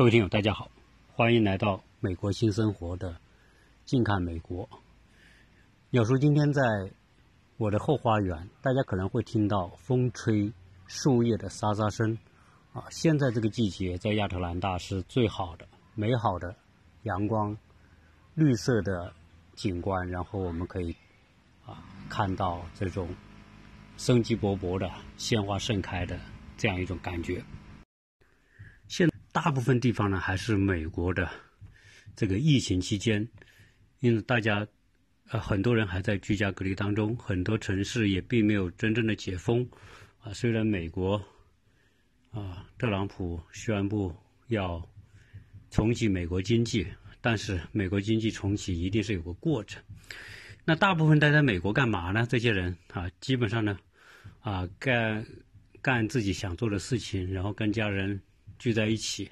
各位听友，大家好，欢迎来到美国新生活的近看美国。鸟叔今天在我的后花园，大家可能会听到风吹树叶的沙沙声。啊，现在这个季节在亚特兰大是最好的、美好的阳光、绿色的景观，然后我们可以啊看到这种生机勃勃的鲜花盛开的这样一种感觉。大部分地方呢还是美国的这个疫情期间，因为大家呃很多人还在居家隔离当中，很多城市也并没有真正的解封啊，虽然美国。啊，特朗普宣布要重启美国经济，但是美国经济重启一定是有个过程。那大部分待在美国干嘛呢？这些人啊，基本上呢，啊，干干自己想做的事情，然后跟家人聚在一起。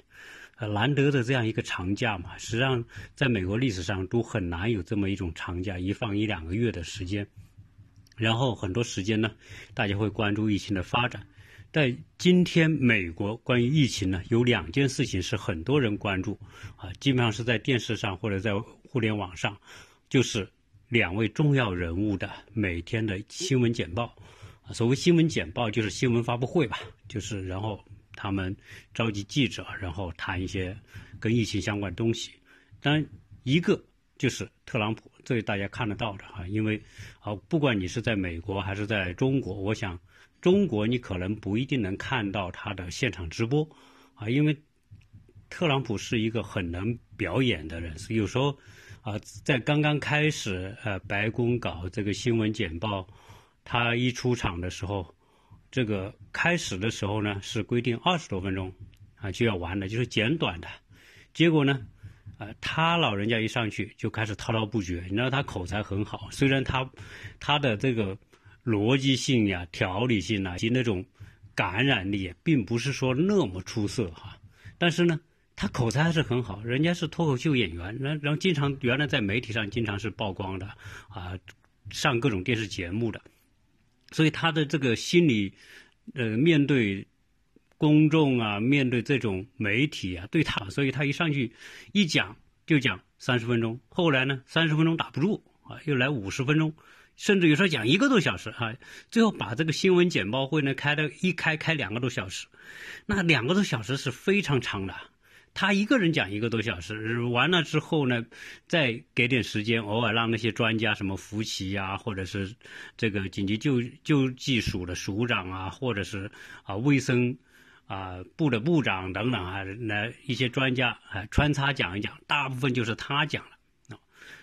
呃，难得的这样一个长假嘛，实际上在美国历史上都很难有这么一种长假，一放一两个月的时间。然后很多时间呢，大家会关注疫情的发展。在今天，美国关于疫情呢，有两件事情是很多人关注，啊，基本上是在电视上或者在互联网上，就是两位重要人物的每天的新闻简报。啊，所谓新闻简报就是新闻发布会吧，就是然后他们召集记者，然后谈一些跟疫情相关东西。当然，一个就是特朗普，这是大家看得到的啊，因为啊，不管你是在美国还是在中国，我想。中国你可能不一定能看到他的现场直播，啊，因为特朗普是一个很能表演的人，有时候啊，在刚刚开始呃白宫搞这个新闻简报，他一出场的时候，这个开始的时候呢是规定二十多分钟啊就要完了，就是简短的，结果呢，呃他老人家一上去就开始滔滔不绝，你知道他口才很好，虽然他他的这个。逻辑性呀、条理性啊，及那种感染力，并不是说那么出色哈。但是呢，他口才还是很好，人家是脱口秀演员，然然后经常原来在媒体上经常是曝光的啊，上各种电视节目的，所以他的这个心理，呃，面对公众啊，面对这种媒体啊，对他，所以他一上去一讲就讲三十分钟，后来呢，三十分钟打不住啊，又来五十分钟。甚至有时候讲一个多小时哈，最后把这个新闻简报会呢开的一开开两个多小时，那两个多小时是非常长的。他一个人讲一个多小时，完了之后呢，再给点时间，偶尔让那些专家什么福奇呀，或者是这个紧急救救济署的署长啊，或者是啊卫生啊部的部长等等啊，那一些专家啊穿插讲一讲，大部分就是他讲了。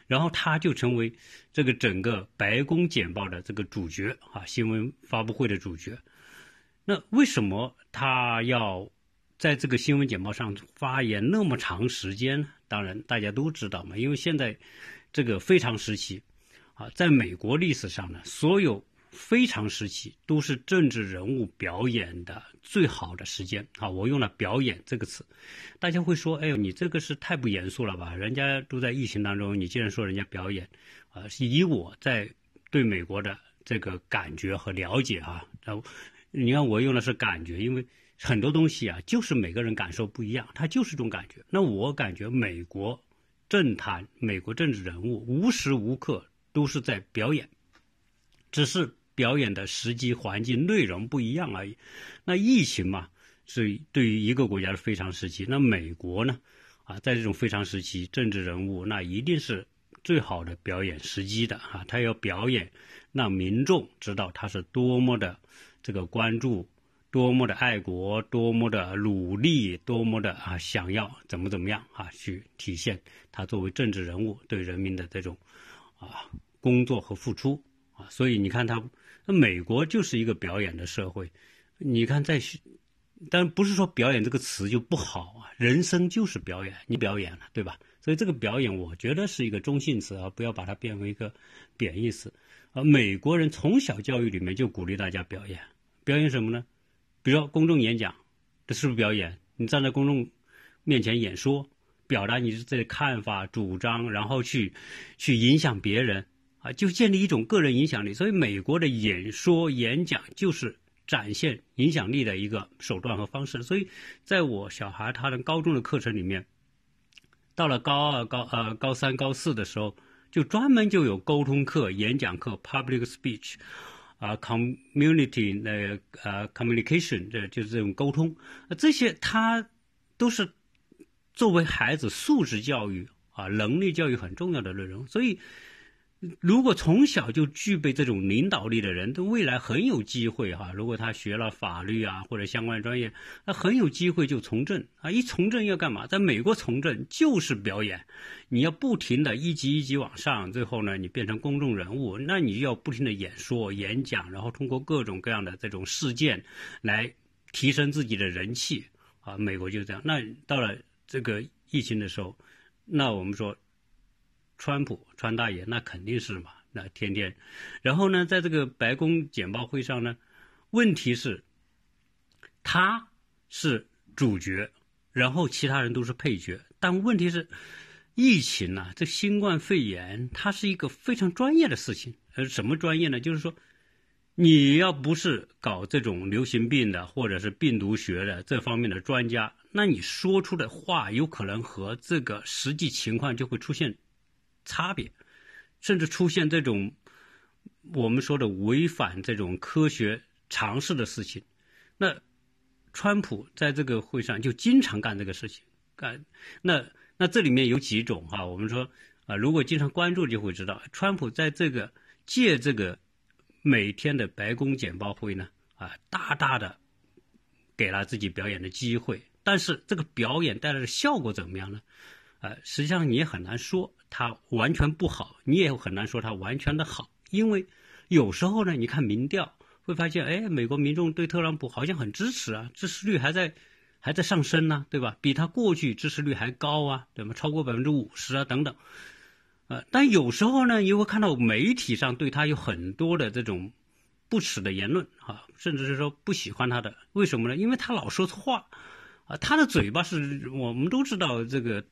然后他就成为这个整个白宫简报的这个主角啊，新闻发布会的主角。那为什么他要在这个新闻简报上发言那么长时间呢？当然大家都知道嘛，因为现在这个非常时期啊，在美国历史上呢，所有。非常时期都是政治人物表演的最好的时间啊！我用了“表演”这个词，大家会说：“哎呦，你这个是太不严肃了吧？人家都在疫情当中，你竟然说人家表演？”啊，以我在对美国的这个感觉和了解啊，然后你看我用的是感觉，因为很多东西啊，就是每个人感受不一样，它就是这种感觉。那我感觉美国政坛、美国政治人物无时无刻都是在表演，只是。表演的时机、环境、内容不一样而已。那疫情嘛，是对于一个国家的非常时期。那美国呢？啊，在这种非常时期，政治人物那一定是最好的表演时机的啊！他要表演，让民众知道他是多么的这个关注，多么的爱国，多么的努力，多么的啊想要怎么怎么样啊，去体现他作为政治人物对人民的这种啊工作和付出啊。所以你看他。那美国就是一个表演的社会，你看在，但不是说表演这个词就不好啊，人生就是表演，你表演了，对吧？所以这个表演，我觉得是一个中性词啊，不要把它变为一个贬义词。而美国人从小教育里面就鼓励大家表演，表演什么呢？比如说公众演讲，这是不是表演？你站在公众面前演说，表达你自己的看法、主张，然后去去影响别人。啊，就建立一种个人影响力，所以美国的演说、演讲就是展现影响力的一个手段和方式。所以，在我小孩他的高中的课程里面，到了高二、高呃高三、高四的时候，就专门就有沟通课、演讲课 （public speech） 啊，community 那呃 communication，这就是这种沟通。这些它都是作为孩子素质教育啊、能力教育很重要的内容。所以。如果从小就具备这种领导力的人，他未来很有机会哈。如果他学了法律啊或者相关专业，那很有机会就从政啊。一从政要干嘛？在美国从政就是表演，你要不停的一级一级往上，最后呢你变成公众人物，那你就要不停的演说、演讲，然后通过各种各样的这种事件来提升自己的人气啊。美国就这样。那到了这个疫情的时候，那我们说。川普川大爷那肯定是嘛，那天天，然后呢，在这个白宫简报会上呢，问题是，他是主角，然后其他人都是配角。但问题是，疫情呢，这新冠肺炎它是一个非常专业的事情。呃，什么专业呢？就是说，你要不是搞这种流行病的或者是病毒学的这方面的专家，那你说出的话有可能和这个实际情况就会出现。差别，甚至出现这种我们说的违反这种科学常识的事情。那川普在这个会上就经常干这个事情，干那那这里面有几种哈，我们说啊，如果经常关注就会知道，川普在这个借这个每天的白宫简报会呢啊，大大的给了自己表演的机会。但是这个表演带来的效果怎么样呢？呃，实际上你也很难说。它完全不好，你也很难说它完全的好，因为有时候呢，你看民调会发现，哎，美国民众对特朗普好像很支持啊，支持率还在还在上升呢，对吧？比他过去支持率还高啊，对吗？超过百分之五十啊，等等。呃，但有时候呢，你会看到媒体上对他有很多的这种不耻的言论啊，甚至是说不喜欢他的，为什么呢？因为他老说错话啊，他的嘴巴是我们都知道这个。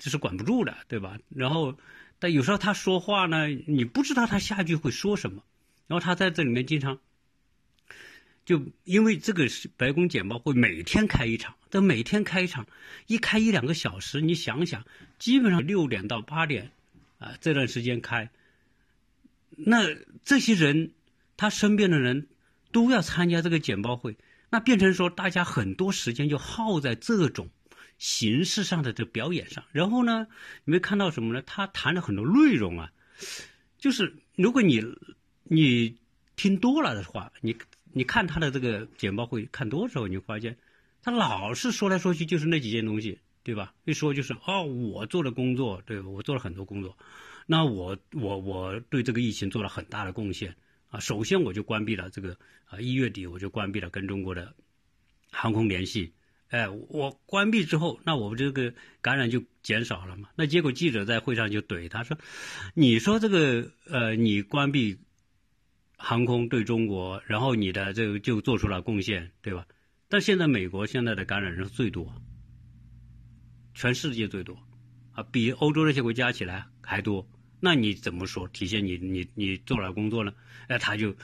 这是管不住的，对吧？然后，但有时候他说话呢，你不知道他下句会说什么。然后他在这里面经常，就因为这个是白宫简报会每天开一场，这每天开一场，一开一两个小时，你想想，基本上六点到八点，啊，这段时间开，那这些人，他身边的人都要参加这个简报会，那变成说大家很多时间就耗在这种。形式上的这表演上，然后呢，你会看到什么呢？他谈了很多内容啊，就是如果你你听多了的话，你你看他的这个简报会看多之后，你会发现他老是说来说去就是那几件东西，对吧？一说就是哦，我做的工作，对我做了很多工作，那我我我对这个疫情做了很大的贡献啊。首先我就关闭了这个啊，一月底我就关闭了跟中国的航空联系。哎，我关闭之后，那我们这个感染就减少了嘛？那结果记者在会上就怼他说：“你说这个呃，你关闭航空对中国，然后你的这个就做出了贡献，对吧？但现在美国现在的感染人最多，全世界最多，啊，比欧洲那些国家起来还多。那你怎么说体现你你你做了工作呢？哎，他就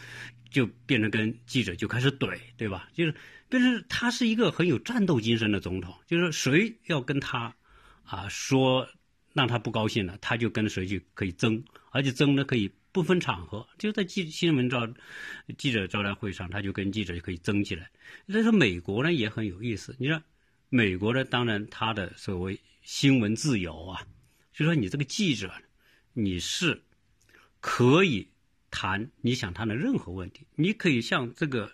就变成跟记者就开始怼，对吧？就是。但是他是一个很有战斗精神的总统，就是谁要跟他，啊说让他不高兴了，他就跟谁去可以争，而且争呢可以不分场合，就在记新闻招记者招待会上，他就跟记者就可以争起来。所以说美国呢也很有意思，你说美国呢当然他的所谓新闻自由啊，就说你这个记者你是可以谈你想谈的任何问题，你可以向这个。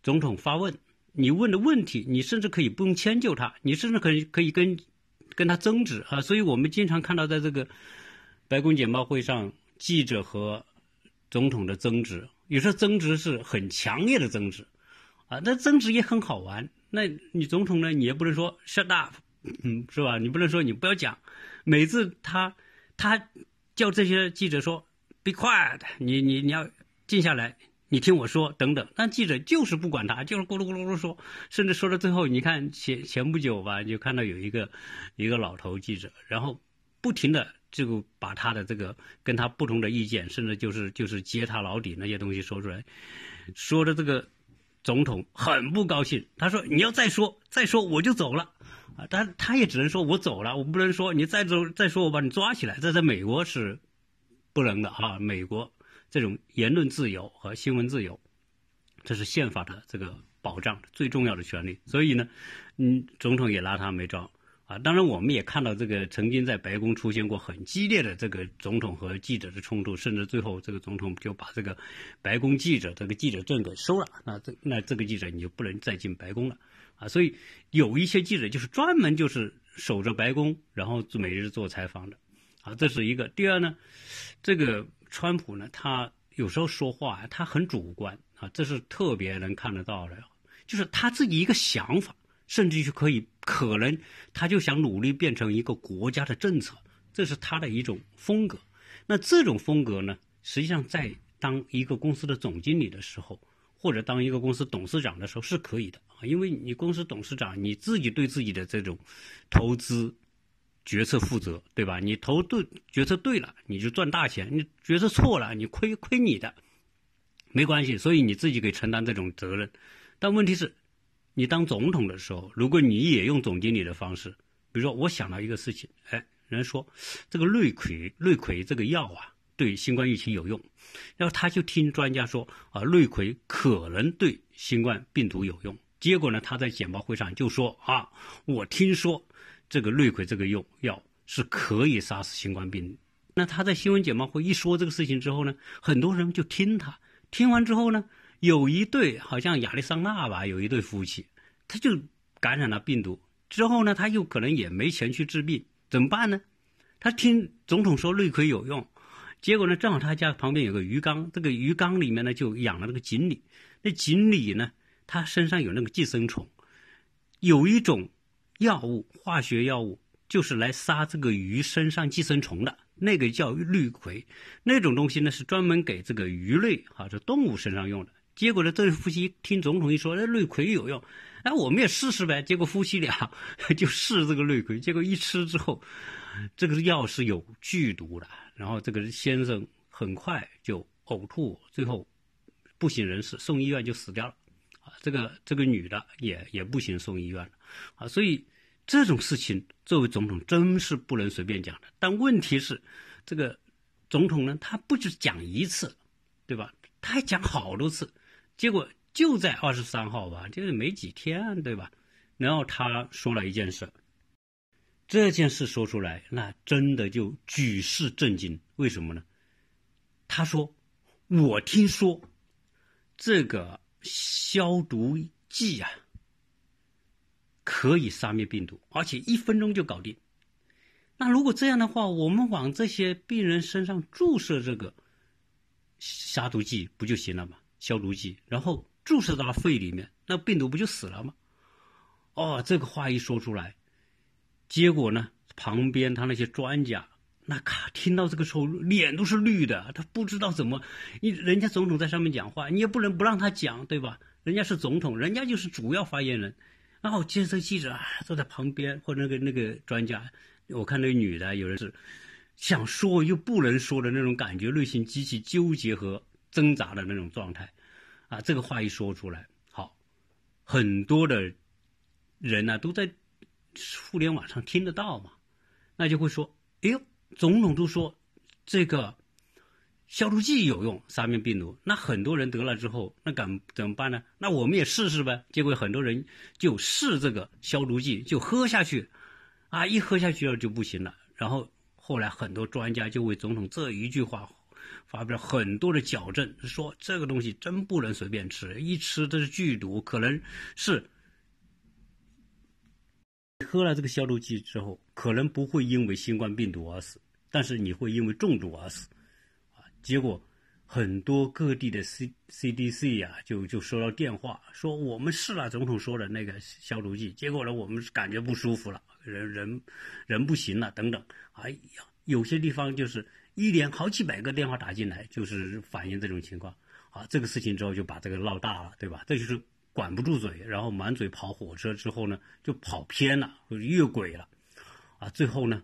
总统发问，你问的问题，你甚至可以不用迁就他，你甚至可以可以跟跟他争执啊。所以我们经常看到，在这个白宫简报会上，记者和总统的争执，有时候争执是很强烈的争执啊。那争执也很好玩。那你总统呢，你也不能说 shut up，嗯，是吧？你不能说你不要讲。每次他他叫这些记者说 be quiet，你你你要静下来。你听我说，等等，但记者就是不管他，就是咕噜咕噜噜说，甚至说到最后，你看前前不久吧，就看到有一个一个老头记者，然后不停的就把他的这个跟他不同的意见，甚至就是就是揭他老底那些东西说出来，说的这个总统很不高兴，他说：“你要再说，再说我就走了。”啊，但他也只能说我走了，我不能说你再走再说我把你抓起来。这在美国是不能的啊！美国这种言论自由和新闻自由，这是宪法的这个保障最重要的权利。所以呢，嗯，总统也拿他没招。啊，当然，我们也看到这个曾经在白宫出现过很激烈的这个总统和记者的冲突，甚至最后这个总统就把这个白宫记者这个记者证给收了。那这那这个记者你就不能再进白宫了啊！所以有一些记者就是专门就是守着白宫，然后每日做采访的啊，这是一个。第二呢，这个川普呢，他有时候说话他很主观啊，这是特别能看得到的，就是他自己一个想法。甚至于可以，可能他就想努力变成一个国家的政策，这是他的一种风格。那这种风格呢，实际上在当一个公司的总经理的时候，或者当一个公司董事长的时候是可以的啊，因为你公司董事长你自己对自己的这种投资决策负责，对吧？你投对决策对了，你就赚大钱；你决策错了，你亏亏你的，没关系。所以你自己可以承担这种责任。但问题是。你当总统的时候，如果你也用总经理的方式，比如说我想到一个事情，哎，人说这个瑞葵瑞葵这个药啊，对新冠疫情有用，然后他就听专家说啊，瑞葵可能对新冠病毒有用，结果呢，他在简报会上就说啊，我听说这个瑞葵这个用药是可以杀死新冠病毒。那他在新闻简报会一说这个事情之后呢，很多人就听他，听完之后呢。有一对好像亚利桑那吧，有一对夫妻，他就感染了病毒之后呢，他又可能也没钱去治病，怎么办呢？他听总统说氯喹有用，结果呢，正好他家旁边有个鱼缸，这个鱼缸里面呢就养了那个锦鲤，那锦鲤呢，它身上有那个寄生虫，有一种药物，化学药物，就是来杀这个鱼身上寄生虫的。那个叫氯喹，那种东西呢是专门给这个鱼类哈，这动物身上用的。结果呢，这对夫妻听总统一说，哎，氯喹有用，哎，我们也试试呗。结果夫妻俩 就试这个氯喹，结果一吃之后，这个药是有剧毒的。然后这个先生很快就呕吐，最后不省人事，送医院就死掉了。啊，这个这个女的也也不行，送医院了。啊，所以这种事情作为总统真是不能随便讲的。但问题是，这个总统呢，他不止讲一次，对吧？他还讲好多次。结果就在二十三号吧，就是没几天，对吧？然后他说了一件事，这件事说出来，那真的就举世震惊。为什么呢？他说：“我听说这个消毒剂啊，可以杀灭病毒，而且一分钟就搞定。那如果这样的话，我们往这些病人身上注射这个杀毒剂不就行了吗？”消毒剂，然后注射到肺里面，那病毒不就死了吗？哦，这个话一说出来，结果呢，旁边他那些专家，那卡听到这个时候脸都是绿的，他不知道怎么，你人家总统在上面讲话，你也不能不让他讲，对吧？人家是总统，人家就是主要发言人。然后接着记者啊坐在旁边，或者那个那个专家，我看那个女的，有人是想说又不能说的那种感觉，内心极其纠结和。挣扎的那种状态，啊，这个话一说出来，好，很多的人呢都在互联网上听得到嘛，那就会说，哎呦，总统都说这个消毒剂有用杀灭病毒，那很多人得了之后，那敢怎么办呢？那我们也试试呗。结果很多人就试这个消毒剂，就喝下去，啊，一喝下去了就不行了。然后后来很多专家就为总统这一句话。发表很多的矫正，说这个东西真不能随便吃，一吃这是剧毒，可能是喝了这个消毒剂之后，可能不会因为新冠病毒而死，但是你会因为中毒而死，啊！结果很多各地的 C C D C 呀，就就收到电话说我们试了总统说的那个消毒剂，结果呢我们感觉不舒服了，人人人不行了等等，哎呀，有些地方就是。一连好几百个电话打进来，就是反映这种情况。啊，这个事情之后就把这个闹大了，对吧？这就是管不住嘴，然后满嘴跑火车之后呢，就跑偏了，越轨了。啊，最后呢，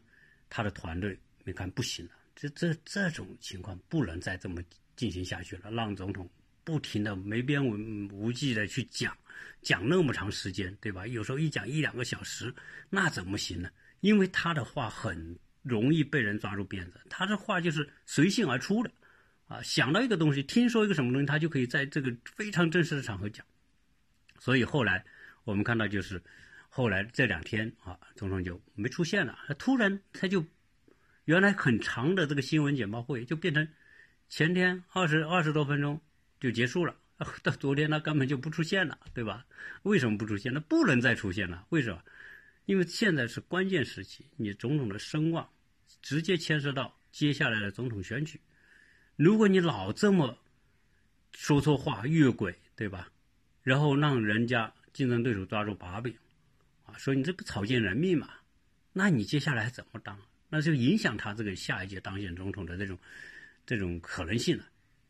他的团队你看不行了，这这这种情况不能再这么进行下去了，让总统不停的没边无际的去讲，讲那么长时间，对吧？有时候一讲一两个小时，那怎么行呢？因为他的话很容易被人抓住辫子，他的话就是随性而出的，啊，想到一个东西，听说一个什么东西，他就可以在这个非常正式的场合讲。所以后来我们看到，就是后来这两天啊，总统就没出现了，突然他就原来很长的这个新闻简报会就变成前天二十二十多分钟。就结束了。到昨天他根本就不出现了，对吧？为什么不出现？那不能再出现了。为什么？因为现在是关键时期，你总统的声望直接牵涉到接下来的总统选举。如果你老这么说错话、越轨，对吧？然后让人家竞争对手抓住把柄，啊，说你这个草菅人命嘛，那你接下来怎么当？那就影响他这个下一届当选总统的这种这种可能性了。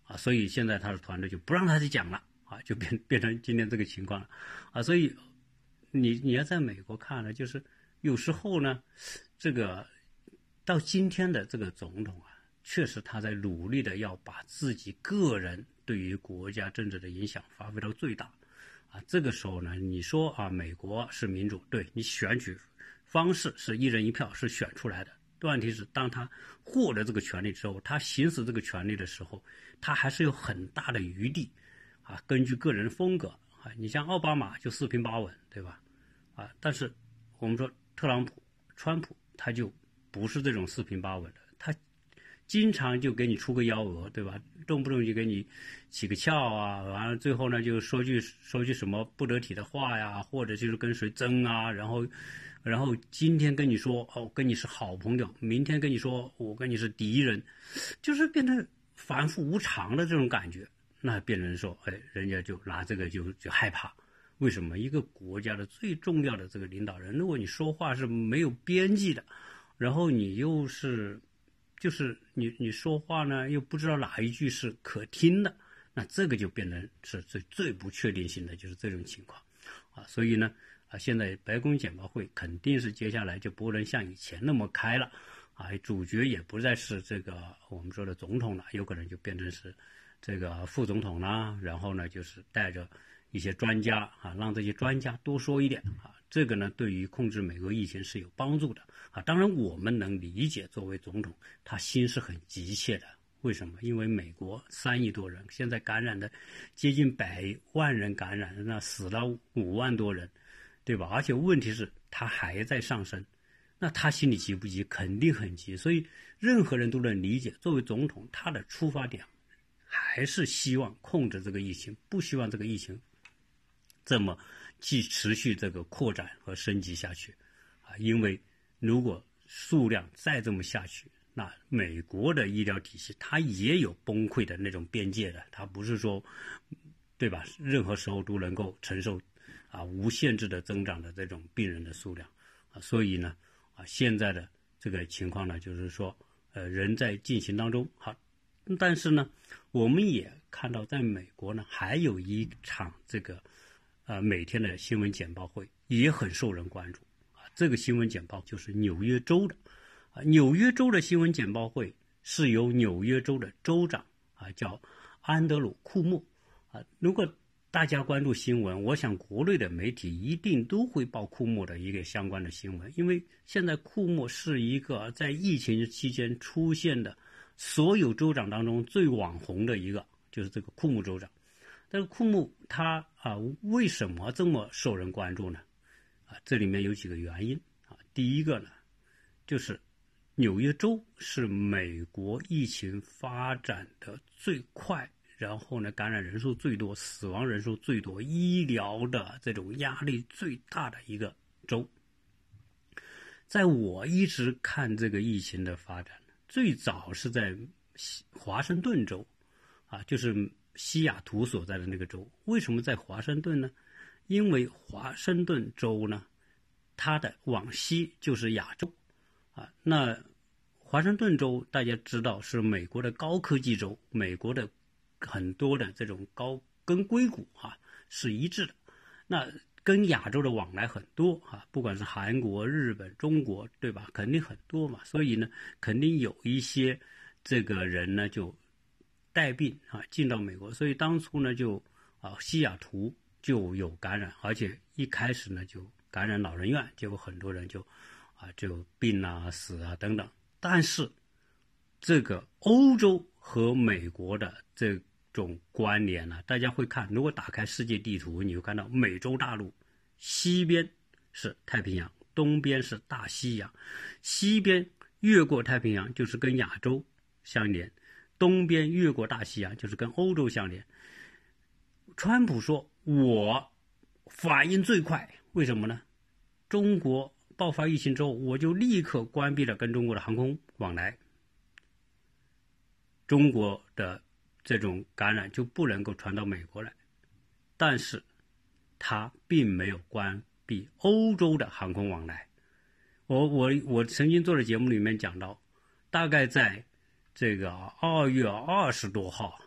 啊，所以现在他的团队就不让他去讲了，啊，就变变成今天这个情况了，啊，所以你你要在美国看呢，就是有时候呢，这个到今天的这个总统啊，确实他在努力的要把自己个人对于国家政治的影响发挥到最大，啊，这个时候呢，你说啊，美国是民主，对你选举方式是一人一票是选出来的。问题是，当他获得这个权利之后，他行使这个权利的时候，他还是有很大的余地，啊，根据个人风格啊，你像奥巴马就四平八稳，对吧？啊，但是我们说特朗普、川普他就不是这种四平八稳的，经常就给你出个幺蛾，对吧？动不动就给你起个翘啊，完了最后呢就说句说句什么不得体的话呀，或者就是跟谁争啊，然后。然后今天跟你说哦，跟你是好朋友，明天跟你说我跟你是敌人，就是变成反复无常的这种感觉。那别人说，哎，人家就拿这个就就害怕。为什么？一个国家的最重要的这个领导人，如果你说话是没有边际的，然后你又是，就是你你说话呢又不知道哪一句是可听的，那这个就变成是最最不确定性的，就是这种情况啊。所以呢。啊现在白宫简报会肯定是接下来就不能像以前那么开了，啊，主角也不再是这个我们说的总统了，有可能就变成是这个副总统啦。然后呢，就是带着一些专家啊，让这些专家多说一点啊，这个呢，对于控制美国疫情是有帮助的啊。当然，我们能理解，作为总统，他心是很急切的。为什么？因为美国三亿多人，现在感染的接近百万人感染，那死了五万多人。对吧？而且问题是，他还在上升，那他心里急不急？肯定很急。所以，任何人都能理解，作为总统，他的出发点还是希望控制这个疫情，不希望这个疫情这么继持续这个扩展和升级下去啊！因为如果数量再这么下去，那美国的医疗体系它也有崩溃的那种边界的，它不是说，对吧？任何时候都能够承受。啊，无限制的增长的这种病人的数量，啊，所以呢，啊，现在的这个情况呢，就是说，呃，人在进行当中，好，但是呢，我们也看到，在美国呢，还有一场这个，呃，每天的新闻简报会也很受人关注，啊，这个新闻简报就是纽约州的，啊，纽约州的新闻简报会是由纽约州的州长啊，叫安德鲁库莫，啊，如果。大家关注新闻，我想国内的媒体一定都会报库莫的一个相关的新闻，因为现在库莫是一个在疫情期间出现的所有州长当中最网红的一个，就是这个库莫州长。但是库木他啊，为什么这么受人关注呢？啊，这里面有几个原因啊。第一个呢，就是纽约州是美国疫情发展的最快。然后呢，感染人数最多、死亡人数最多、医疗的这种压力最大的一个州。在我一直看这个疫情的发展，最早是在华盛顿州，啊，就是西雅图所在的那个州。为什么在华盛顿呢？因为华盛顿州呢，它的往西就是亚洲，啊，那华盛顿州大家知道是美国的高科技州，美国的。很多的这种高跟硅谷哈是一致的，那跟亚洲的往来很多啊，不管是韩国、日本、中国，对吧？肯定很多嘛，所以呢，肯定有一些这个人呢就带病啊进到美国，所以当初呢就啊西雅图就有感染，而且一开始呢就感染老人院，结果很多人就啊就病啊死啊等等。但是这个欧洲和美国的这种关联呢，大家会看，如果打开世界地图，你会看到美洲大陆西边是太平洋，东边是大西洋，西边越过太平洋就是跟亚洲相连。东边越过大西洋就是跟欧洲相连。川普说：“我反应最快，为什么呢？中国爆发疫情之后，我就立刻关闭了跟中国的航空往来，中国的这种感染就不能够传到美国来。但是，他并没有关闭欧洲的航空往来。我我我曾经做的节目里面讲到，大概在。”这个二月二十多号，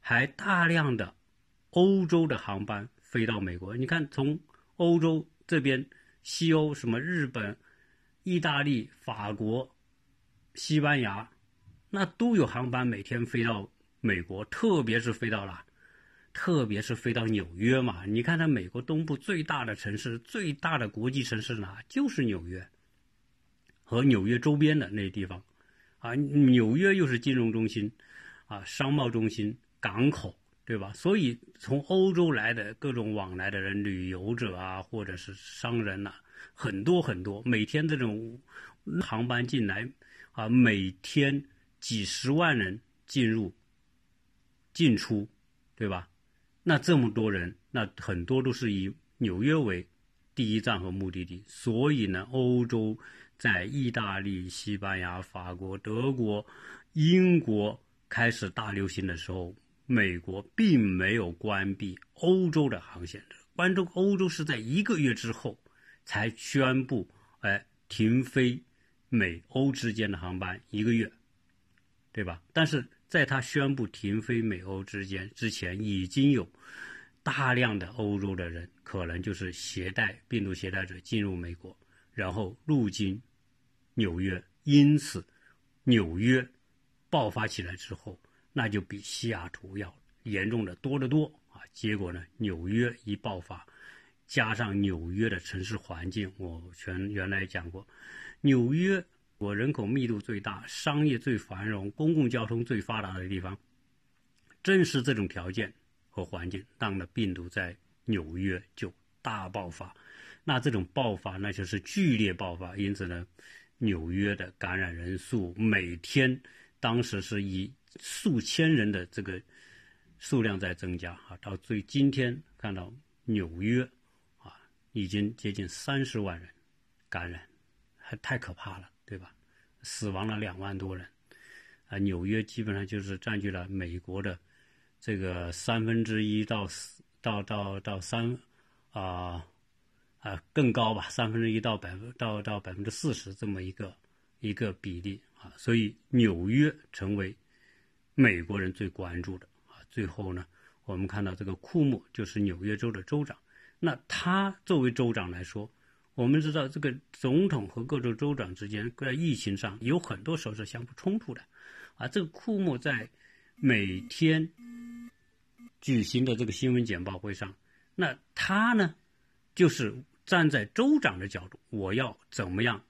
还大量的欧洲的航班飞到美国。你看，从欧洲这边，西欧什么日本、意大利、法国、西班牙，那都有航班每天飞到美国，特别是飞到了，特别是飞到纽约嘛。你看，它美国东部最大的城市、最大的国际城市哪？就是纽约和纽约周边的那些地方。啊，纽约又是金融中心，啊，商贸中心、港口，对吧？所以从欧洲来的各种往来的人，旅游者啊，或者是商人呐，很多很多，每天这种航班进来，啊，每天几十万人进入、进出，对吧？那这么多人，那很多都是以纽约为第一站和目的地，所以呢，欧洲。在意大利、西班牙、法国、德国、英国开始大流行的时候，美国并没有关闭欧洲的航线。关注欧洲是在一个月之后才宣布，哎，停飞美欧之间的航班一个月，对吧？但是在他宣布停飞美欧之间之前，已经有大量的欧洲的人可能就是携带病毒携带者进入美国，然后入境。纽约，因此，纽约爆发起来之后，那就比西雅图要严重的多得多啊！结果呢，纽约一爆发，加上纽约的城市环境，我全原来讲过，纽约我人口密度最大、商业最繁荣、公共交通最发达的地方，正是这种条件和环境，让的病毒在纽约就大爆发。那这种爆发，那就是剧烈爆发，因此呢。纽约的感染人数每天，当时是以数千人的这个数量在增加啊，到最今天看到纽约啊，已经接近三十万人感染，还太可怕了，对吧？死亡了两万多人啊，纽约基本上就是占据了美国的这个三分之一到四到到到三啊。啊，更高吧，三分之一到百分到到百分之四十这么一个一个比例啊，所以纽约成为美国人最关注的啊。最后呢，我们看到这个库莫就是纽约州的州长，那他作为州长来说，我们知道这个总统和各州州长之间在疫情上有很多时候是相互冲突的啊。这个库莫在每天举行的这个新闻简报会上，那他呢就是。站在州长的角度，我要怎么样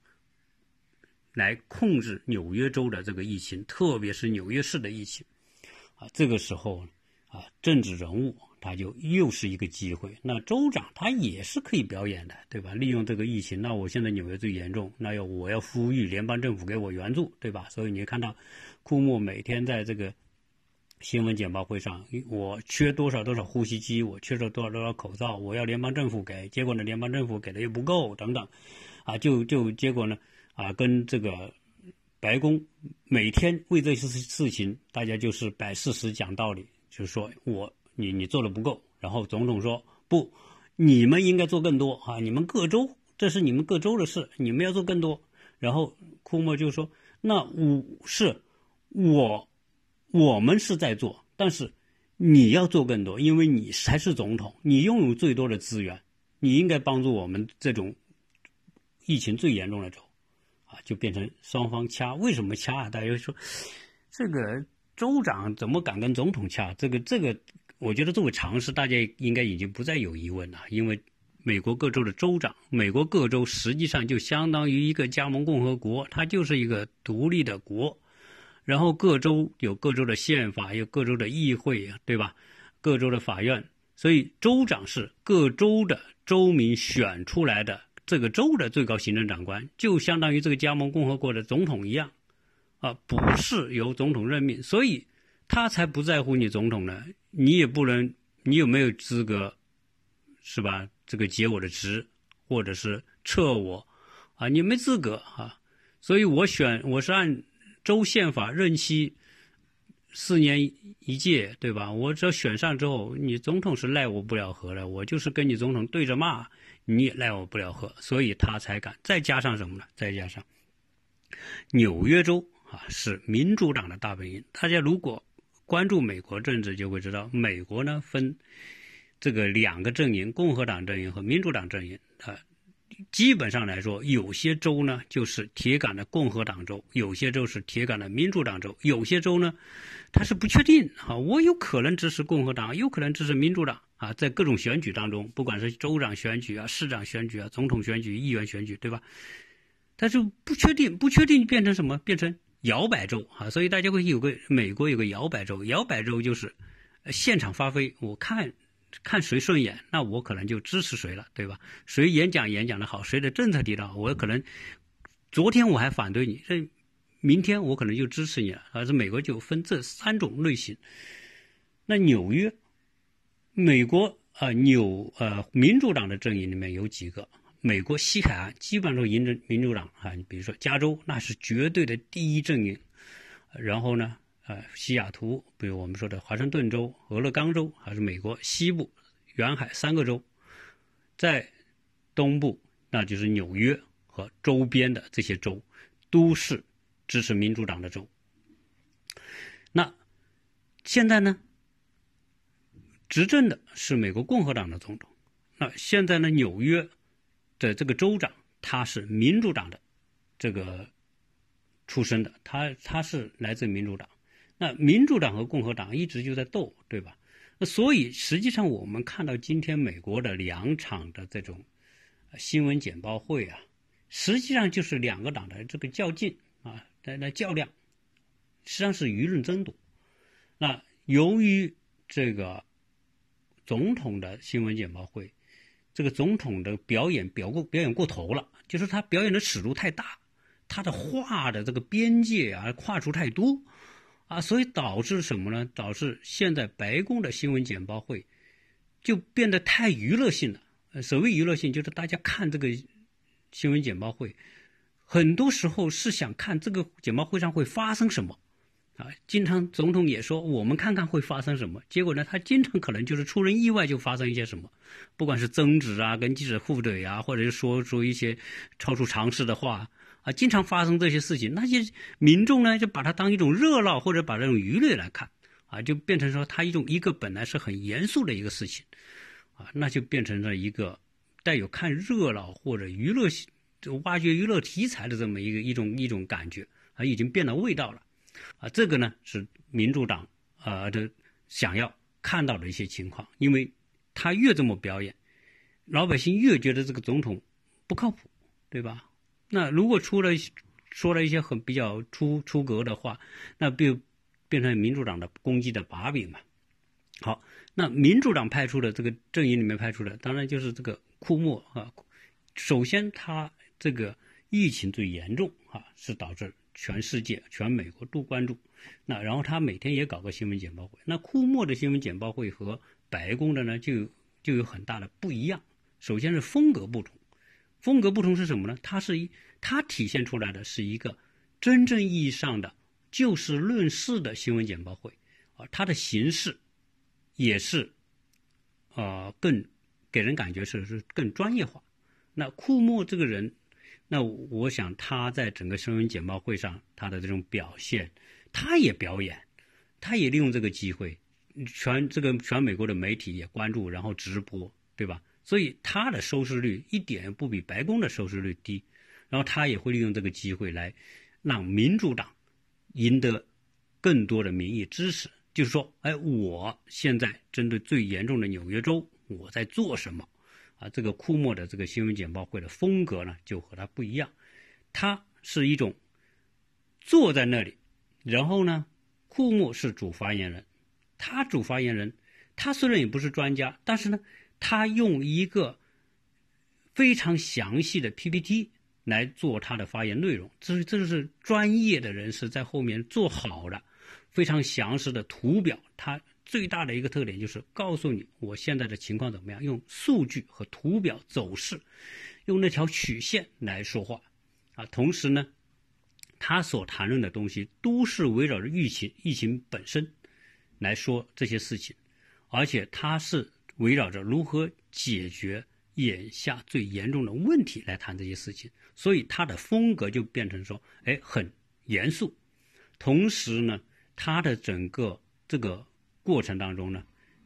来控制纽约州的这个疫情，特别是纽约市的疫情？啊，这个时候啊，政治人物他就又是一个机会。那州长他也是可以表演的，对吧？利用这个疫情，那我现在纽约最严重，那要我要呼吁联邦政府给我援助，对吧？所以你看到库莫每天在这个。新闻简报会上，我缺多少多少呼吸机，我缺少多少多少口罩，我要联邦政府给，结果呢，联邦政府给的又不够，等等，啊，就就结果呢，啊，跟这个白宫每天为这些事情，大家就是摆事实讲道理，就是说我你你做的不够，然后总统说不，你们应该做更多啊，你们各州这是你们各州的事，你们要做更多，然后库莫就说那我是我。我们是在做，但是你要做更多，因为你才是总统，你拥有最多的资源，你应该帮助我们这种疫情最严重的州，啊，就变成双方掐。为什么掐？大家说，这个州长怎么敢跟总统掐？这个这个，我觉得作为常识，大家应该已经不再有疑问了。因为美国各州的州长，美国各州实际上就相当于一个加盟共和国，它就是一个独立的国。然后各州有各州的宪法，有各州的议会，对吧？各州的法院，所以州长是各州的州民选出来的这个州的最高行政长官，就相当于这个加盟共和国的总统一样，啊，不是由总统任命，所以他才不在乎你总统呢。你也不能，你有没有资格，是吧？这个解我的职，或者是撤我，啊，你没资格啊。所以我选，我是按。州宪法任期四年一届，对吧？我只要选上之后，你总统是奈我不了何的，我就是跟你总统对着骂，你也奈我不了何，所以他才敢。再加上什么呢？再加上纽约州啊，是民主党的大本营。大家如果关注美国政治，就会知道，美国呢分这个两个阵营：共和党阵营和民主党阵营啊。基本上来说，有些州呢就是铁杆的共和党州，有些州是铁杆的民主党州，有些州呢，它是不确定啊。我有可能支持共和党，有可能支持民主党啊。在各种选举当中，不管是州长选举啊、市长选举啊、总统选举、议员选举，对吧？它就不确定，不确定变成什么？变成摇摆州啊。所以大家会有个美国有个摇摆州，摇摆州就是现场发挥，我看。看谁顺眼，那我可能就支持谁了，对吧？谁演讲演讲的好，谁的政策提的好，我可能昨天我还反对你，这明天我可能就支持你了。而是美国就分这三种类型。那纽约，美国啊，纽呃民主党的阵营里面有几个？美国西海岸基本上都是民主民主党啊，你比如说加州，那是绝对的第一阵营。然后呢？呃，西雅图，比如我们说的华盛顿州、俄勒冈州，还是美国西部沿海三个州，在东部，那就是纽约和周边的这些州，都是支持民主党的州。那现在呢，执政的是美国共和党的总统。那现在呢，纽约的这个州长他是民主党的这个出身的，他他是来自民主党。那民主党和共和党一直就在斗，对吧？那所以实际上我们看到今天美国的两场的这种新闻简报会啊，实际上就是两个党的这个较劲啊，在那较量，实际上是舆论争夺。那由于这个总统的新闻简报会，这个总统的表演表过表演过头了，就是他表演的尺度太大，他的话的这个边界啊跨出太多。啊，所以导致什么呢？导致现在白宫的新闻简报会就变得太娱乐性了。所谓娱乐性，就是大家看这个新闻简报会，很多时候是想看这个简报会上会发生什么。啊，经常总统也说，我们看看会发生什么。结果呢，他经常可能就是出人意外就发生一些什么，不管是争执啊，跟记者互怼啊，或者是说出一些超出常识的话。啊，经常发生这些事情，那些民众呢就把它当一种热闹或者把这种娱乐来看，啊，就变成说它一种一个本来是很严肃的一个事情，啊，那就变成了一个带有看热闹或者娱乐性、挖掘娱乐题材的这么一个一种一种感觉，啊，已经变了味道了，啊，这个呢是民主党啊的想要看到的一些情况，因为他越这么表演，老百姓越觉得这个总统不靠谱，对吧？那如果出了说了一些很比较出出格的话，那变变成民主党的攻击的把柄嘛。好，那民主党派出的这个阵营里面派出的，当然就是这个库莫啊。首先，他这个疫情最严重啊，是导致全世界、全美国都关注。那然后他每天也搞个新闻简报会。那库莫的新闻简报会和白宫的呢，就就有很大的不一样。首先是风格不同。风格不同是什么呢？它是一，它体现出来的是一个真正意义上的就事论事的新闻简报会，啊，它的形式也是，呃，更给人感觉是是更专业化。那库莫这个人，那我想他在整个新闻简报会上他的这种表现，他也表演，他也利用这个机会，全这个全美国的媒体也关注，然后直播，对吧？所以他的收视率一点不比白宫的收视率低，然后他也会利用这个机会来让民主党赢得更多的民意支持，就是说，哎，我现在针对最严重的纽约州，我在做什么？啊，这个库莫的这个新闻简报会的风格呢，就和他不一样，他是一种坐在那里，然后呢，库莫是主发言人，他主发言人，他虽然也不是专家，但是呢，他用一个非常详细的 PPT。来做他的发言内容，这是这是专业的人士在后面做好的，非常详实的图表。它最大的一个特点就是告诉你我现在的情况怎么样，用数据和图表走势，用那条曲线来说话啊。同时呢，他所谈论的东西都是围绕着疫情疫情本身来说这些事情，而且他是围绕着如何解决。眼下最严重的问题来谈这些事情，所以他的风格就变成说，哎，很严肃。同时呢，他的整个这个过程当中呢，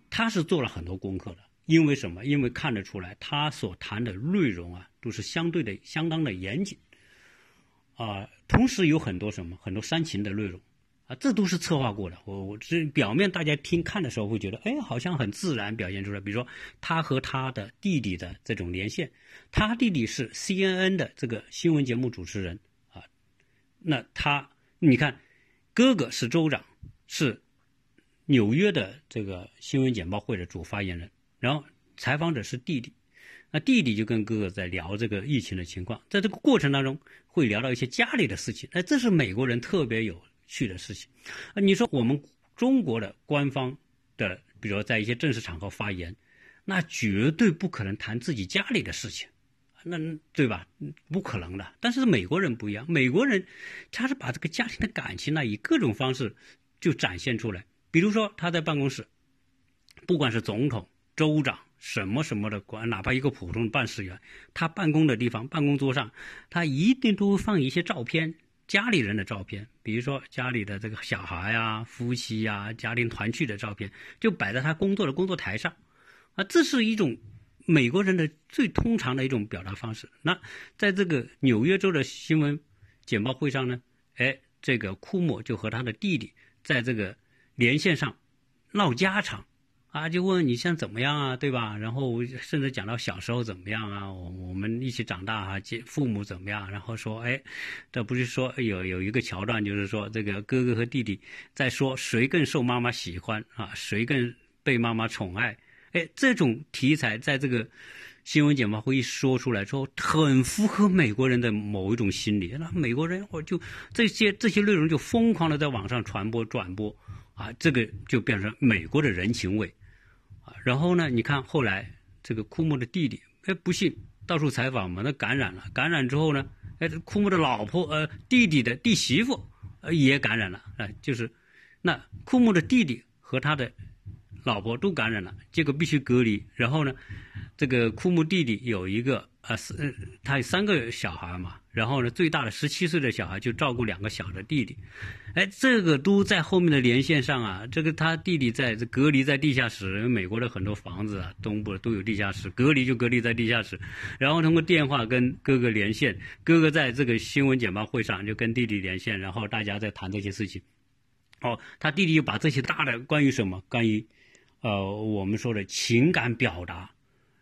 他是做了很多功课的。因为什么？因为看得出来，他所谈的内容啊，都是相对的、相当的严谨啊。同时有很多什么，很多煽情的内容。啊，这都是策划过的。我我这表面大家听看的时候会觉得，哎，好像很自然表现出来。比如说他和他的弟弟的这种连线，他弟弟是 CNN 的这个新闻节目主持人啊。那他你看，哥哥是州长，是纽约的这个新闻简报会的主发言人。然后采访者是弟弟，那弟弟就跟哥哥在聊这个疫情的情况，在这个过程当中会聊到一些家里的事情。哎，这是美国人特别有。去的事情，啊，你说我们中国的官方的，比如说在一些正式场合发言，那绝对不可能谈自己家里的事情，那对吧？不可能的。但是美国人不一样，美国人他是把这个家庭的感情呢，以各种方式就展现出来。比如说他在办公室，不管是总统、州长什么什么的官，哪怕一个普通的办事员，他办公的地方，办公桌上，他一定都会放一些照片。家里人的照片，比如说家里的这个小孩呀、夫妻呀、家庭团聚的照片，就摆在他工作的工作台上，啊，这是一种美国人的最通常的一种表达方式。那在这个纽约州的新闻简报会上呢，哎，这个库莫就和他的弟弟在这个连线上唠家常。啊，就问你现在怎么样啊，对吧？然后甚至讲到小时候怎么样啊，我我们一起长大啊，父母怎么样？然后说，哎，这不是说有有一个桥段，就是说这个哥哥和弟弟在说谁更受妈妈喜欢啊，谁更被妈妈宠爱？哎，这种题材在这个新闻简报会一说出来之后，很符合美国人的某一种心理。那美国人我就这些这些内容就疯狂的在网上传播转播啊，这个就变成美国的人情味。然后呢？你看后来这个库木的弟弟，哎，不幸到处采访嘛，那感染了。感染之后呢，哎，库木的老婆，呃，弟弟的弟媳妇，呃，也感染了。哎，就是那库木的弟弟和他的老婆都感染了，结果必须隔离。然后呢，这个库木弟弟有一个。啊，是，他有三个小孩嘛，然后呢，最大的十七岁的小孩就照顾两个小的弟弟，哎，这个都在后面的连线上啊。这个他弟弟在隔离在地下室，因为美国的很多房子啊，东部都有地下室，隔离就隔离在地下室，然后通过电话跟哥哥连线，哥哥在这个新闻简报会上就跟弟弟连线，然后大家在谈这些事情。哦，他弟弟又把这些大的关于什么，关于呃我们说的情感表达，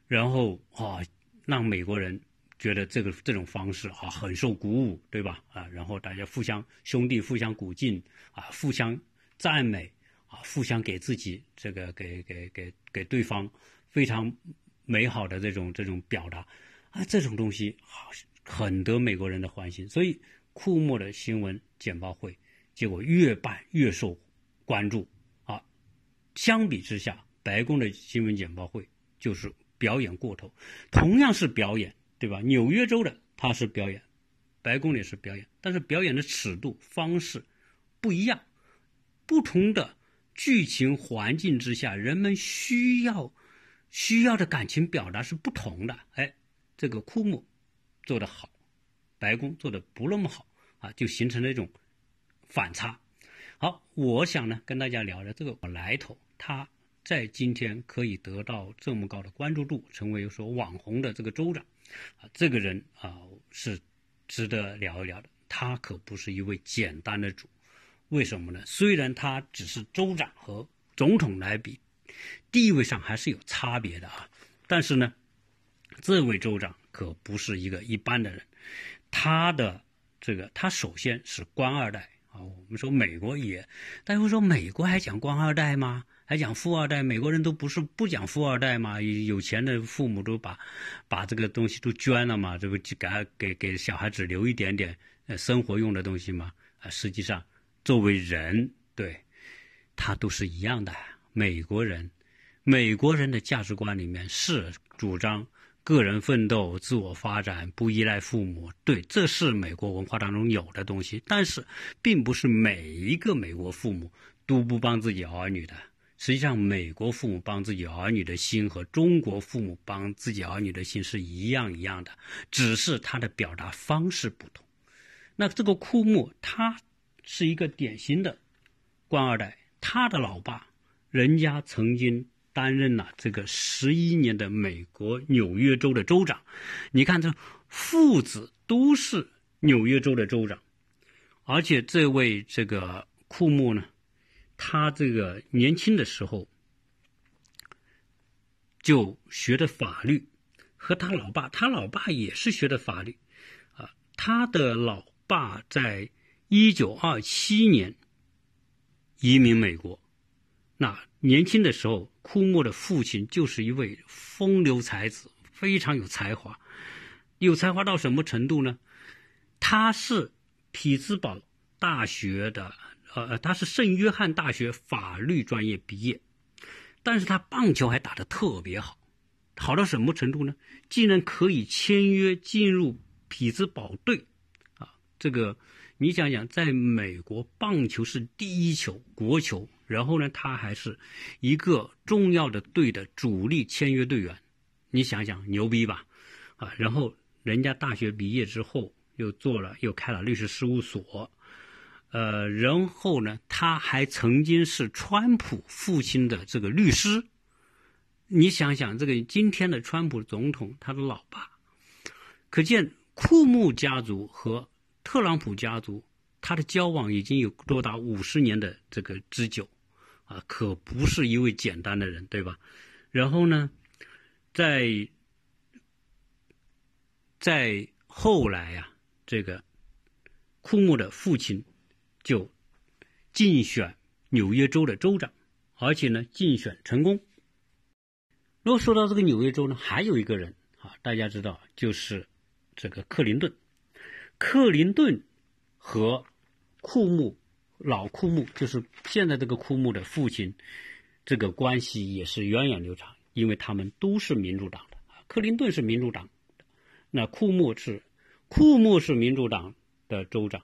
然后啊。让美国人觉得这个这种方式啊很受鼓舞，对吧？啊，然后大家互相兄弟互相鼓劲啊，互相赞美啊，互相给自己这个给给给给对方非常美好的这种这种表达啊，这种东西好很得美国人的欢心。所以库莫的新闻简报会结果越办越受关注啊。相比之下，白宫的新闻简报会就是。表演过头，同样是表演，对吧？纽约州的他是表演，白宫也是表演，但是表演的尺度方式不一样，不同的剧情环境之下，人们需要需要的感情表达是不同的。哎，这个库姆做得好，白宫做的不那么好啊，就形成了一种反差。好，我想呢跟大家聊聊这个来头，他。在今天可以得到这么高的关注度，成为说网红的这个州长，啊，这个人啊是值得聊一聊的。他可不是一位简单的主，为什么呢？虽然他只是州长和总统来比，地位上还是有差别的啊。但是呢，这位州长可不是一个一般的人，他的这个他首先是官二代啊。我们说美国也，大家会说美国还讲官二代吗？还讲富二代？美国人都不是不讲富二代吗？有钱的父母都把把这个东西都捐了嘛，这不给给给小孩子留一点点呃生活用的东西吗？啊，实际上作为人，对他都是一样的。美国人，美国人的价值观里面是主张个人奋斗、自我发展、不依赖父母，对，这是美国文化当中有的东西。但是，并不是每一个美国父母都不帮自己儿女的。实际上，美国父母帮自己儿女的心和中国父母帮自己儿女的心是一样一样的，只是他的表达方式不同。那这个库木，他是一个典型的官二代，他的老爸，人家曾经担任了这个十一年的美国纽约州的州长。你看，这父子都是纽约州的州长，而且这位这个库木呢。他这个年轻的时候就学的法律，和他老爸，他老爸也是学的法律，啊，他的老爸在一九二七年移民美国。那年轻的时候，库莫的父亲就是一位风流才子，非常有才华，有才华到什么程度呢？他是匹兹堡大学的。呃，他是圣约翰大学法律专业毕业，但是他棒球还打得特别好，好到什么程度呢？竟然可以签约进入匹兹堡队，啊，这个你想想，在美国棒球是第一球国球，然后呢，他还是一个重要的队的主力签约队员，你想想牛逼吧？啊，然后人家大学毕业之后又做了，又开了律师事务所。呃，然后呢，他还曾经是川普父亲的这个律师。你想想，这个今天的川普总统，他的老爸，可见库木家族和特朗普家族，他的交往已经有多达五十年的这个之久，啊，可不是一位简单的人，对吧？然后呢，在在后来呀，这个库木的父亲。就竞选纽约州的州长，而且呢竞选成功。如果说到这个纽约州呢，还有一个人啊，大家知道就是这个克林顿。克林顿和库木老库木，就是现在这个库木的父亲，这个关系也是源远流长，因为他们都是民主党的。克林顿是民主党，那库木是库木是民主党的州长。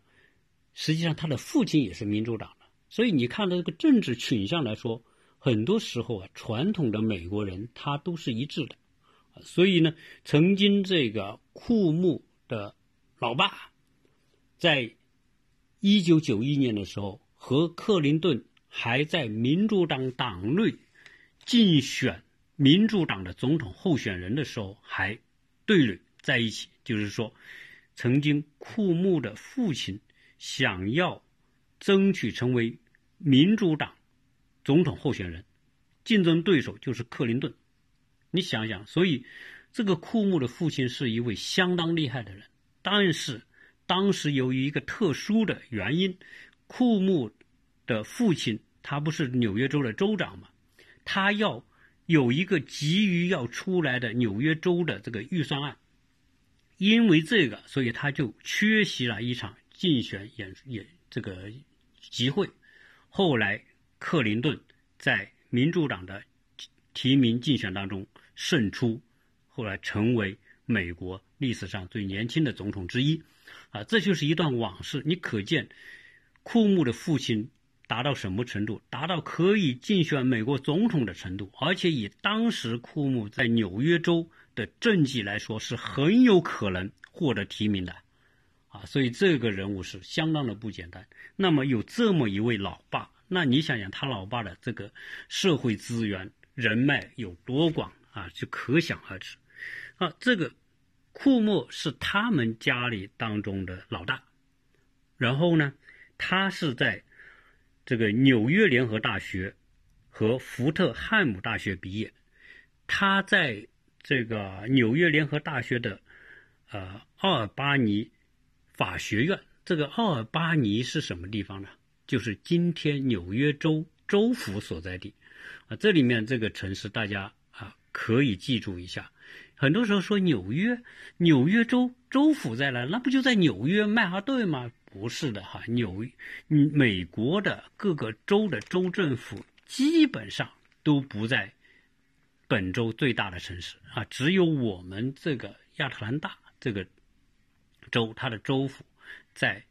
实际上，他的父亲也是民主党的，所以你看到这个政治倾向来说，很多时候啊，传统的美国人他都是一致的。所以呢，曾经这个库木的老爸，在一九九一年的时候，和克林顿还在民主党党内竞选民主党的总统候选人的时候，还对垒在一起。就是说，曾经库木的父亲。想要争取成为民主党总统候选人，竞争对手就是克林顿。你想想，所以这个库木的父亲是一位相当厉害的人。但是当时由于一个特殊的原因，库木的父亲他不是纽约州的州长嘛，他要有一个急于要出来的纽约州的这个预算案，因为这个，所以他就缺席了一场。竞选演演这个集会，后来克林顿在民主党的提名竞选当中胜出，后来成为美国历史上最年轻的总统之一，啊，这就是一段往事。你可见库木的父亲达到什么程度？达到可以竞选美国总统的程度，而且以当时库木在纽约州的政绩来说，是很有可能获得提名的。啊，所以这个人物是相当的不简单。那么有这么一位老爸，那你想想他老爸的这个社会资源、人脉有多广啊，就可想而知。啊，这个库莫是他们家里当中的老大，然后呢，他是在这个纽约联合大学和福特汉姆大学毕业。他在这个纽约联合大学的呃奥尔巴尼法学院，这个奥尔巴尼是什么地方呢？就是今天纽约州州府所在地啊。这里面这个城市大家啊可以记住一下。很多时候说纽约，纽约州州府在哪？那不就在纽约曼哈顿吗？不是的哈，纽美国的各个州的州政府基本上都不在。本州最大的城市啊，只有我们这个亚特兰大这个州，它的州府在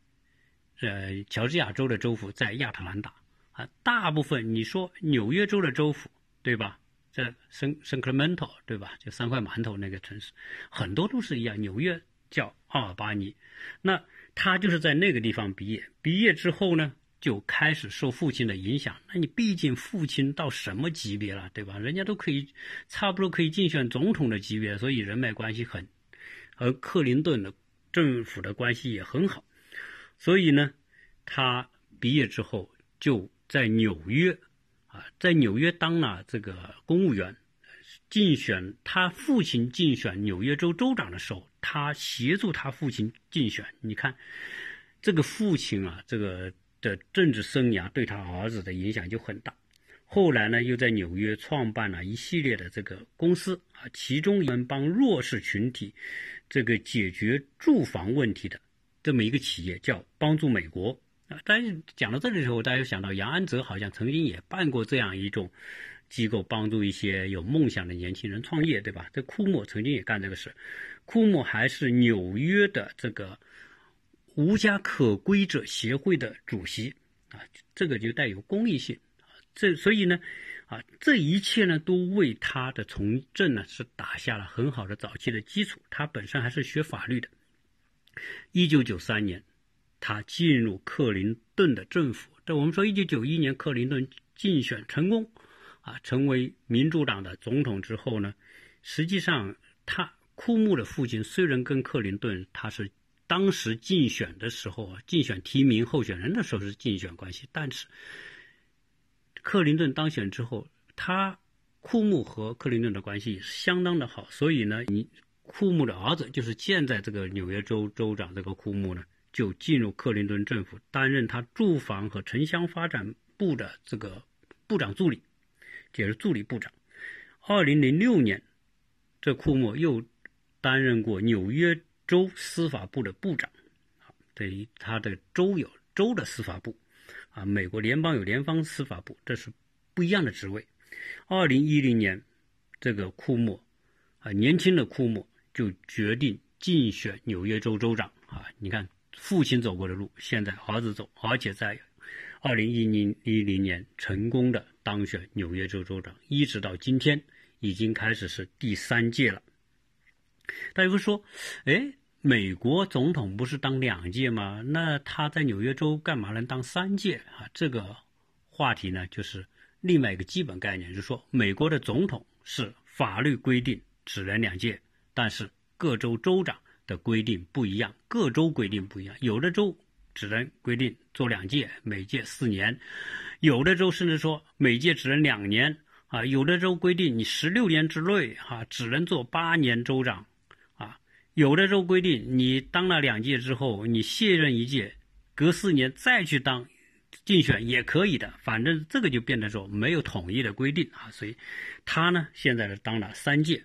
呃乔治亚州的州府在亚特兰大啊。大部分你说纽约州的州府对吧？在圣圣克莱门托对吧？就三块馒头那个城市，很多都是一样。纽约叫奥尔巴尼，那他就是在那个地方毕业。毕业之后呢？就开始受父亲的影响，那你毕竟父亲到什么级别了，对吧？人家都可以差不多可以竞选总统的级别，所以人脉关系很，和克林顿的政府的关系也很好，所以呢，他毕业之后就在纽约啊，在纽约当了这个公务员，竞选他父亲竞选纽约州州长的时候，他协助他父亲竞选。你看，这个父亲啊，这个。的政治生涯对他儿子的影响就很大。后来呢，又在纽约创办了一系列的这个公司啊，其中一帮弱势群体这个解决住房问题的这么一个企业叫帮助美国。但是讲到这里的时候，大家想到杨安泽好像曾经也办过这样一种机构，帮助一些有梦想的年轻人创业，对吧？这库莫曾经也干这个事，库莫还是纽约的这个。无家可归者协会的主席啊，这个就带有公益性啊。这所以呢，啊，这一切呢都为他的从政呢是打下了很好的早期的基础。他本身还是学法律的。一九九三年，他进入克林顿的政府。这我们说，一九九一年克林顿竞选成功，啊，成为民主党的总统之后呢，实际上他库木的父亲虽然跟克林顿他是。当时竞选的时候啊，竞选提名候选人的时候是竞选关系，但是克林顿当选之后，他库木和克林顿的关系相当的好，所以呢，你库木的儿子就是现在这个纽约州州长这个库木呢，就进入克林顿政府，担任他住房和城乡发展部的这个部长助理，也是助理部长。二零零六年，这库莫又担任过纽约。州司法部的部长，啊，对于他的州有州的司法部，啊，美国联邦有联邦司法部，这是不一样的职位。二零一零年，这个库莫，啊，年轻的库莫就决定竞选纽约州州长，啊，你看父亲走过的路，现在儿子走，而且在二零一零一零年成功的当选纽约州州长，一直到今天已经开始是第三届了。大家会说，哎。美国总统不是当两届吗？那他在纽约州干嘛能当三届啊？这个话题呢，就是另外一个基本概念，就是说，美国的总统是法律规定只能两届，但是各州州长的规定不一样，各州规定不一样，有的州只能规定做两届，每届四年；有的州甚至说每届只能两年啊；有的州规定你十六年之内哈只能做八年州长啊。有的州规定，你当了两届之后，你卸任一届，隔四年再去当竞选也可以的。反正这个就变成说没有统一的规定啊。所以他呢，现在是当了三届。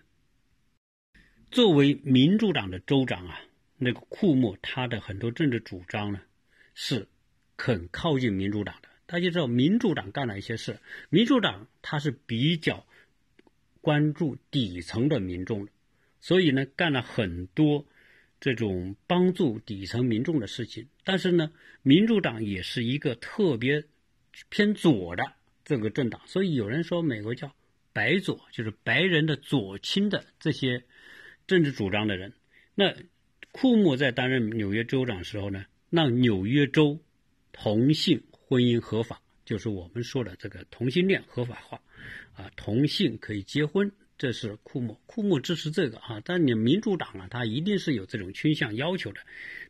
作为民主党的州长啊，那个库莫他的很多政治主张呢，是很靠近民主党的。大家知道，民主党干了一些事，民主党他是比较关注底层的民众的。所以呢，干了很多这种帮助底层民众的事情。但是呢，民主党也是一个特别偏左的这个政党。所以有人说，美国叫白左，就是白人的左倾的这些政治主张的人。那库莫在担任纽约州长时候呢，让纽约州同性婚姻合法，就是我们说的这个同性恋合法化，啊，同性可以结婚。这是库莫，库莫支持这个哈，但你民主党啊，他一定是有这种倾向要求的，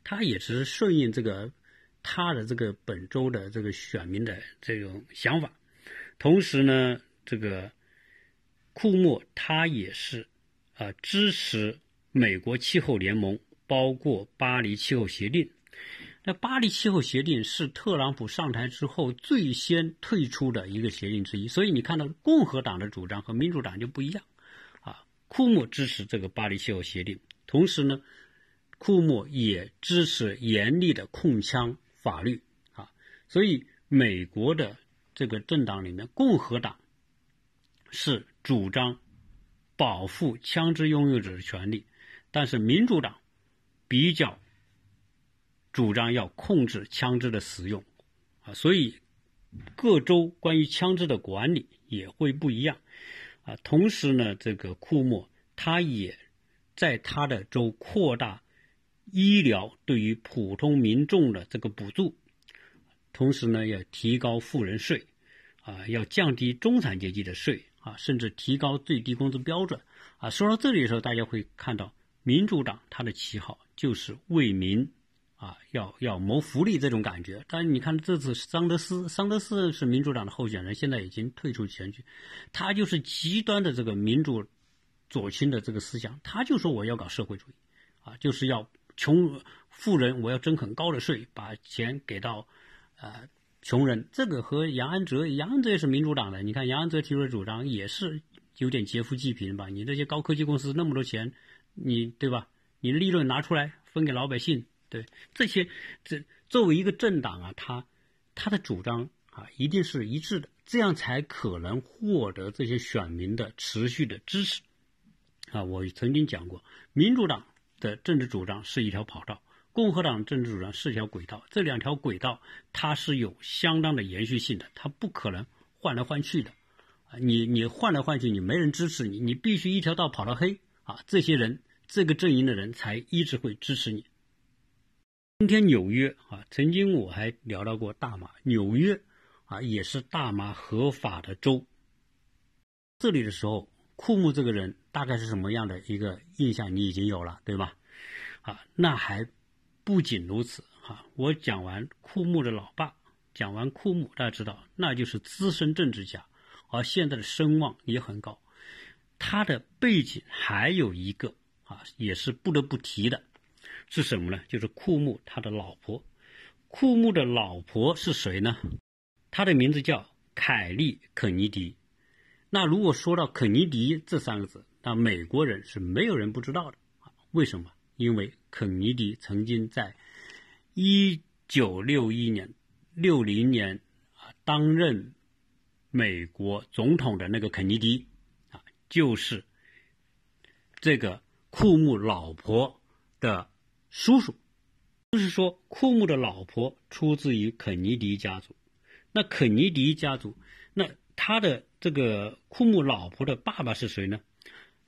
他也是顺应这个他的这个本州的这个选民的这种想法。同时呢，这个库莫他也是啊支持美国气候联盟，包括巴黎气候协定。那巴黎气候协定是特朗普上台之后最先退出的一个协定之一，所以你看到共和党的主张和民主党就不一样。啊，库莫支持这个巴黎气候协定，同时呢，库莫也支持严厉的控枪法律。啊，所以美国的这个政党里面，共和党是主张保护枪支拥有者的权利，但是民主党比较。主张要控制枪支的使用，啊，所以各州关于枪支的管理也会不一样，啊，同时呢，这个库莫他也在他的州扩大医疗对于普通民众的这个补助，同时呢，要提高富人税，啊，要降低中产阶级的税，啊，甚至提高最低工资标准，啊，说到这里的时候，大家会看到民主党他的旗号就是为民。啊，要要谋福利这种感觉，但你看这次桑德斯，桑德斯是民主党的候选人，现在已经退出选举，他就是极端的这个民主左倾的这个思想，他就说我要搞社会主义，啊，就是要穷富人我要征很高的税，把钱给到呃穷人，这个和杨安泽，杨安泽也是民主党的，你看杨安泽提出的主张也是有点劫富济贫吧？你这些高科技公司那么多钱，你对吧？你利润拿出来分给老百姓。对这些，这作为一个政党啊，他他的主张啊，一定是一致的，这样才可能获得这些选民的持续的支持。啊，我曾经讲过，民主党的政治主张是一条跑道，共和党政治主张是条轨道，这两条轨道它是有相当的延续性的，它不可能换来换去的。啊，你你换来换去，你没人支持你，你必须一条道跑到黑啊，这些人这个阵营的人才一直会支持你。今天纽约啊，曾经我还聊到过大麻。纽约啊，也是大麻合法的州。这里的时候，库木这个人大概是什么样的一个印象，你已经有了，对吧？啊，那还不仅如此啊！我讲完库木的老爸，讲完库木，大家知道，那就是资深政治家，而现在的声望也很高。他的背景还有一个啊，也是不得不提的。是什么呢？就是库木他的老婆。库木的老婆是谁呢？他的名字叫凯利·肯尼迪。那如果说到肯尼迪这三个字，那美国人是没有人不知道的啊。为什么？因为肯尼迪曾经在一九六一年、六零年啊担任美国总统的那个肯尼迪啊，就是这个库木老婆的。叔叔，就是说，库木的老婆出自于肯尼迪家族。那肯尼迪家族，那他的这个库木老婆的爸爸是谁呢？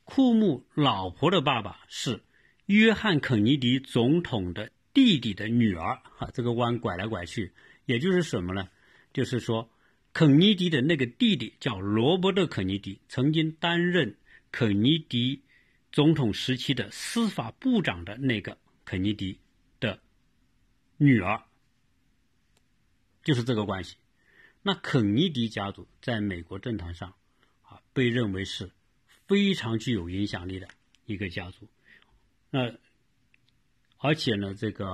库木老婆的爸爸是约翰肯尼迪总统的弟弟的女儿。哈，这个弯拐来拐去，也就是什么呢？就是说，肯尼迪的那个弟弟叫罗伯特肯尼迪，曾经担任肯尼迪总统时期的司法部长的那个。肯尼迪的女儿就是这个关系。那肯尼迪家族在美国政坛上啊，被认为是非常具有影响力的一个家族。那而且呢，这个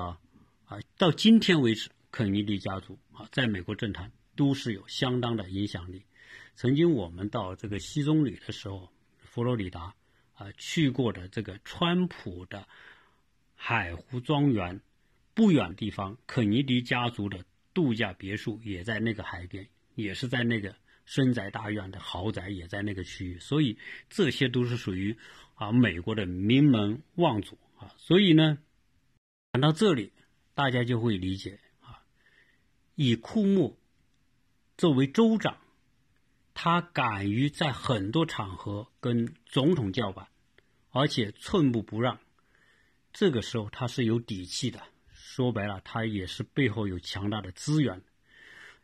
啊，到今天为止，肯尼迪家族啊，在美国政坛都是有相当的影响力。曾经我们到这个西棕榈的时候，佛罗里达啊，去过的这个川普的。海湖庄园不远地方，肯尼迪家族的度假别墅也在那个海边，也是在那个深宅大院的豪宅也在那个区域，所以这些都是属于啊美国的名门望族啊。所以呢，讲到这里，大家就会理解啊，以库莫作为州长，他敢于在很多场合跟总统叫板，而且寸步不让。这个时候他是有底气的，说白了，他也是背后有强大的资源。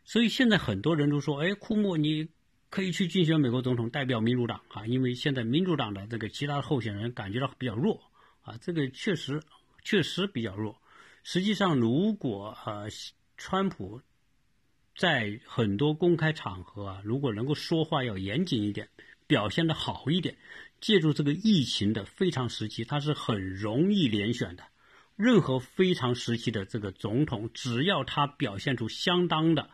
所以现在很多人都说：“哎，库莫，你可以去竞选美国总统，代表民主党啊！”因为现在民主党的这个其他的候选人感觉到比较弱啊，这个确实确实比较弱。实际上，如果呃川普在很多公开场合啊，如果能够说话要严谨一点，表现的好一点，借助这个疫情的非常时期，他是很容易连选的。任何非常时期的这个总统，只要他表现出相当的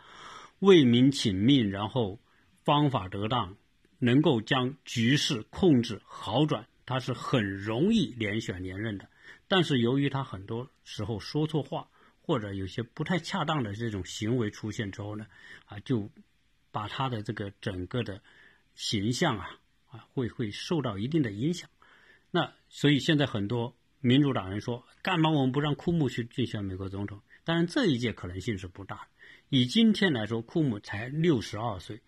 为民请命，然后方法得当，能够将局势控制好转，他是很容易连选连任的。但是由于他很多时候说错话，或者有些不太恰当的这种行为出现之后呢，啊，就把他的这个整个的形象啊啊会会受到一定的影响。那所以现在很多。民主党人说：“干嘛我们不让库姆去竞选美国总统？”当然，这一届可能性是不大。以今天来说，库姆才六十二岁，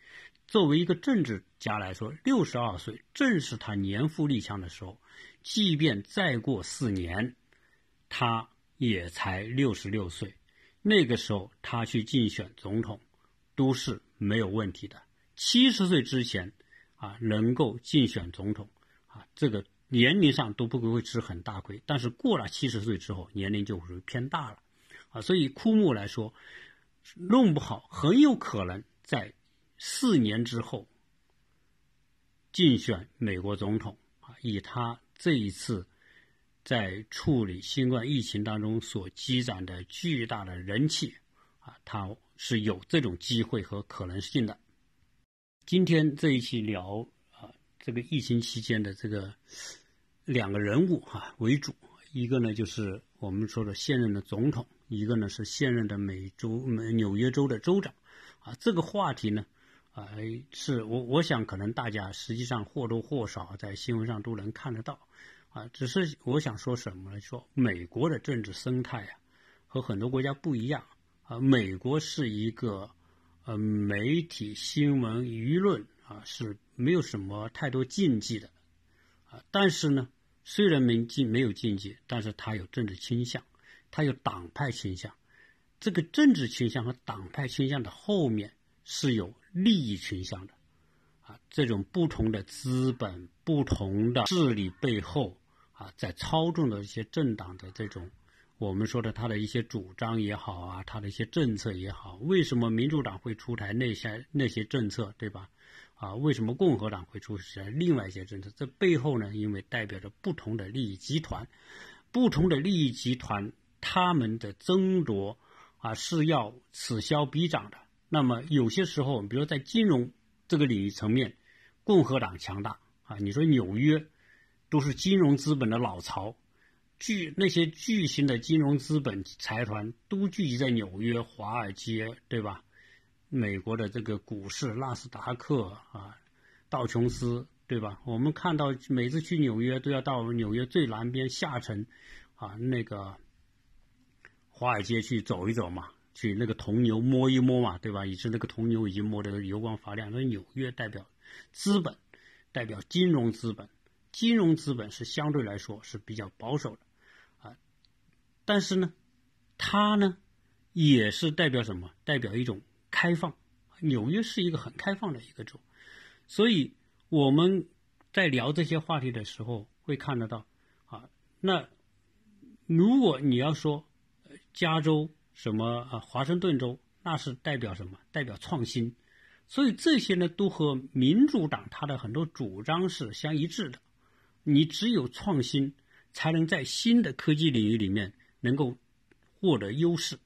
作为一个政治家来说，六十二岁正是他年富力强的时候。即便再过四年，他也才六十六岁，那个时候他去竞选总统都是没有问题的。七十岁之前，啊，能够竞选总统，啊，这个。年龄上都不会吃很大亏，但是过了七十岁之后，年龄就会偏大了，啊，所以枯木来说，弄不好很有可能在四年之后竞选美国总统，啊，以他这一次在处理新冠疫情当中所积攒的巨大的人气，啊，他是有这种机会和可能性的。今天这一期聊啊。这个疫情期间的这个两个人物哈为主，一个呢就是我们说的现任的总统，一个呢是现任的美州美纽约州的州长，啊，这个话题呢，啊，是我我想可能大家实际上或多或少在新闻上都能看得到，啊，只是我想说什么呢？说美国的政治生态啊和很多国家不一样，啊，美国是一个呃媒体新闻舆论。啊，是没有什么太多禁忌的，啊，但是呢，虽然没禁没有禁忌，但是它有政治倾向，它有党派倾向，这个政治倾向和党派倾向的后面是有利益倾向的，啊，这种不同的资本、不同的势力背后啊，在操纵的一些政党的这种。我们说的他的一些主张也好啊，他的一些政策也好，为什么民主党会出台那些那些政策，对吧？啊，为什么共和党会出台另外一些政策？这背后呢，因为代表着不同的利益集团，不同的利益集团他们的争夺啊是要此消彼长的。那么有些时候，比如在金融这个领域层面，共和党强大啊，你说纽约都是金融资本的老巢。巨那些巨型的金融资本财团都聚集在纽约、华尔街，对吧？美国的这个股市，纳斯达克啊，道琼斯，对吧？我们看到每次去纽约都要到纽约最南边下城啊，那个华尔街去走一走嘛，去那个铜牛摸一摸嘛，对吧？以致那个铜牛已经摸得油光发亮。那纽约代表资本，代表金融资本，金融资本是相对来说是比较保守的啊。但是呢，它呢，也是代表什么？代表一种开放。纽约是一个很开放的一个州，所以我们在聊这些话题的时候，会看得到啊。那如果你要说加州什么啊，华盛顿州，那是代表什么？代表创新。所以这些呢，都和民主党它的很多主张是相一致的。你只有创新，才能在新的科技领域里面。能够获得优势，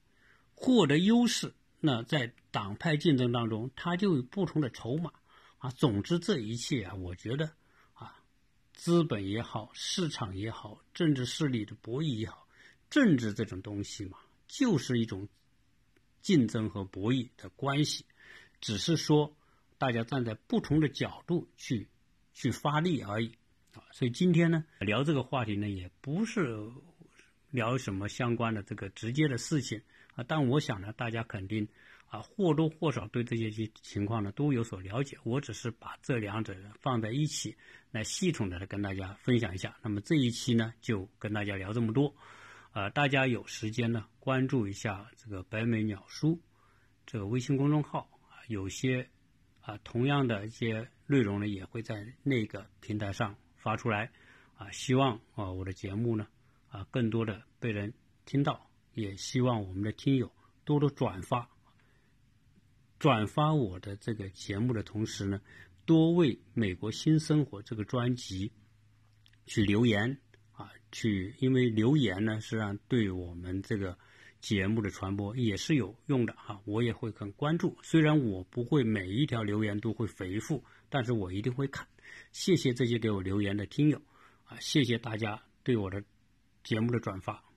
获得优势，那在党派竞争当中，他就有不同的筹码啊。总之，这一切啊，我觉得啊，资本也好，市场也好，政治势力的博弈也好，政治这种东西嘛，就是一种竞争和博弈的关系，只是说大家站在不同的角度去去发力而已啊。所以今天呢，聊这个话题呢，也不是。聊什么相关的这个直接的事情啊？但我想呢，大家肯定啊或多或少对这些情况呢都有所了解。我只是把这两者放在一起来系统的来跟大家分享一下。那么这一期呢就跟大家聊这么多，呃，大家有时间呢关注一下这个北美鸟叔这个微信公众号啊，有些啊同样的一些内容呢也会在那个平台上发出来啊。希望啊我的节目呢。啊，更多的被人听到，也希望我们的听友多多转发，转发我的这个节目的同时呢，多为《美国新生活》这个专辑去留言啊，去因为留言呢，实际上对我们这个节目的传播也是有用的啊，我也会很关注。虽然我不会每一条留言都会回复，但是我一定会看。谢谢这些给我留言的听友啊，谢谢大家对我的节目的转发。